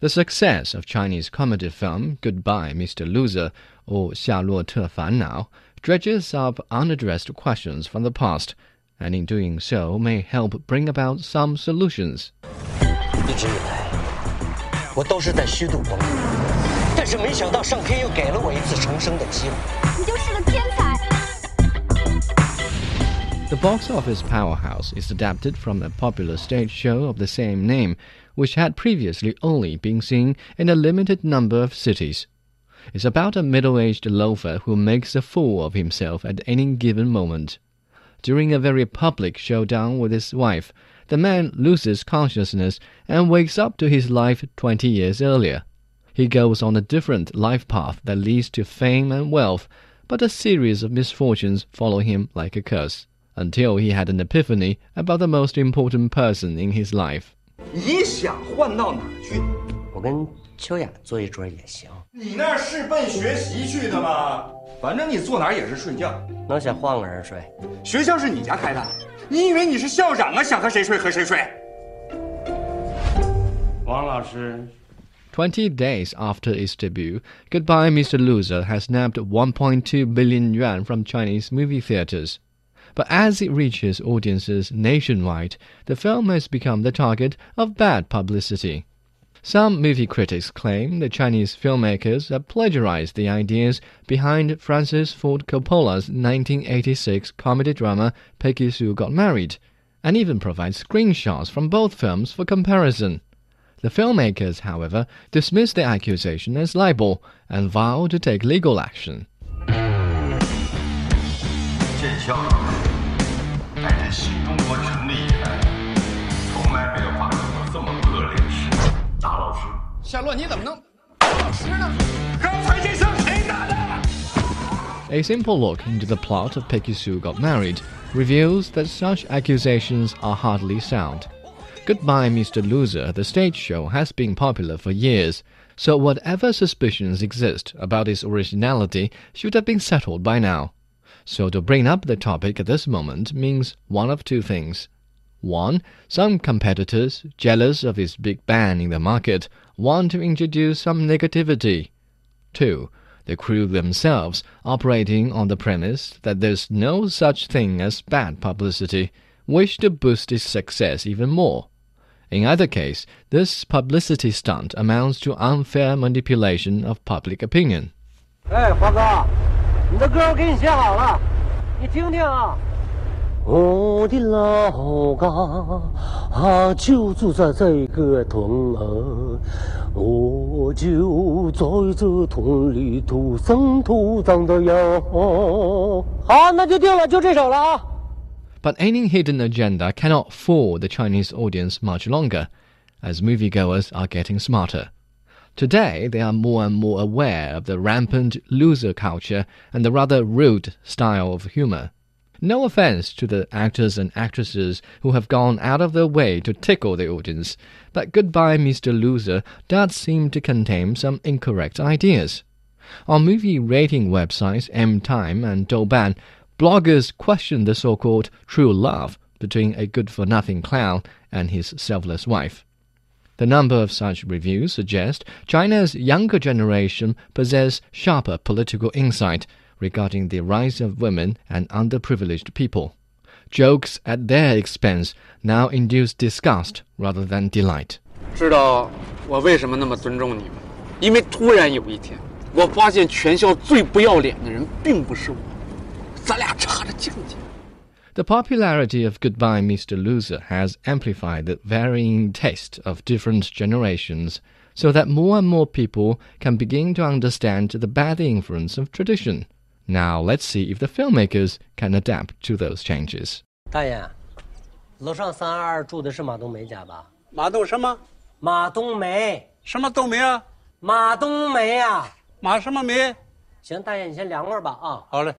The success of Chinese comedy film Goodbye, Mr. Loser, or 夏洛特烦恼 dredges up unaddressed questions from the past, and in doing so may help bring about some solutions. 一直以来，我都是在虚度光阴，但是没想到上天又给了我一次重生的机会。你就是个天才。 The box office powerhouse is adapted from a popular stage show of the same name, which had previously only been seen in a limited number of cities. It's about a middle aged loafer who makes a fool of himself at any given moment. During a very public showdown with his wife, the man loses consciousness and wakes up to his life 20 years earlier. He goes on a different life path that leads to fame and wealth, but a series of misfortunes follow him like a curse, until he had an epiphany about the most important person in his life. 你想换到哪儿去？我跟秋雅做一桌也行。你那是奔学习去的吗？反正你坐哪儿也是睡觉。能想换个人睡？学校是你家开的，你以为你是校长啊？想和谁睡和谁睡。王老师， Twenty days after its debut, Goodbye Mr. Loser has nabbed 1.2 billion yuan from Chinese movie theaters. But as it reaches audiences nationwide, the film has become the target of bad publicity. Some movie critics claim the Chinese filmmakers have plagiarized the ideas behind Francis Ford Coppola's 1986 comedy drama Peggy Sue Got Married, and even provide screenshots from both films for comparison. The filmmakers, however, dismiss the accusation as libel and vow to take legal action. A simple look into the plot of Peggy Sue Got Married reveals that such accusations are hardly sound. Goodbye, Mr. Loser, the stage show has been popular for years, so whatever suspicions exist about its originality should have been settled by now. So to bring up the topic at this moment means one of two things. 1. Some competitors, jealous of his big bang in the market, want to introduce some negativity. 2. The crew themselves, operating on the premise that there's no such thing as bad publicity, wish to boost his success even more. In either case, this publicity stunt amounts to unfair manipulation of public opinion. Hey, 报告。你的歌我给你写好了，你听听啊。我的老家啊，就住在这个屯儿，我就在这屯里土生土长的呀。好，那就定了，就这首了啊。But any hidden agenda cannot fool the Chinese audience much longer, as moviegoers are getting smarter. Today, they are more and more aware of the rampant loser culture and the rather rude style of humor. No offense to the actors and actresses who have gone out of their way to tickle the audience, but Goodbye Mr. Loser does seem to contain some incorrect ideas. On movie rating websites Mtime and Douban, bloggers question the so called true love between a good for nothing clown and his selfless wife. The number of such reviews suggest China's younger generation possess sharper political insight regarding the rise of women and underprivileged people. Jokes at their expense now induce disgust rather than delight. 知道我为什么那么尊重你吗？因为突然有一天，我发现全校最不要脸的人并不是我，咱俩差着境界。 The popularity of Goodbye Mr. Loser has amplified the varying taste of different generations, so that more and more people can begin to understand the bad influence of tradition. Now let's see if the filmmakers can adapt to those changes. 大爷，楼上三二住的是马冬梅家吧？马冬什么？马冬梅，什么冬梅啊？马冬梅呀、马什么梅？行，大爷你先凉快吧啊。好嘞。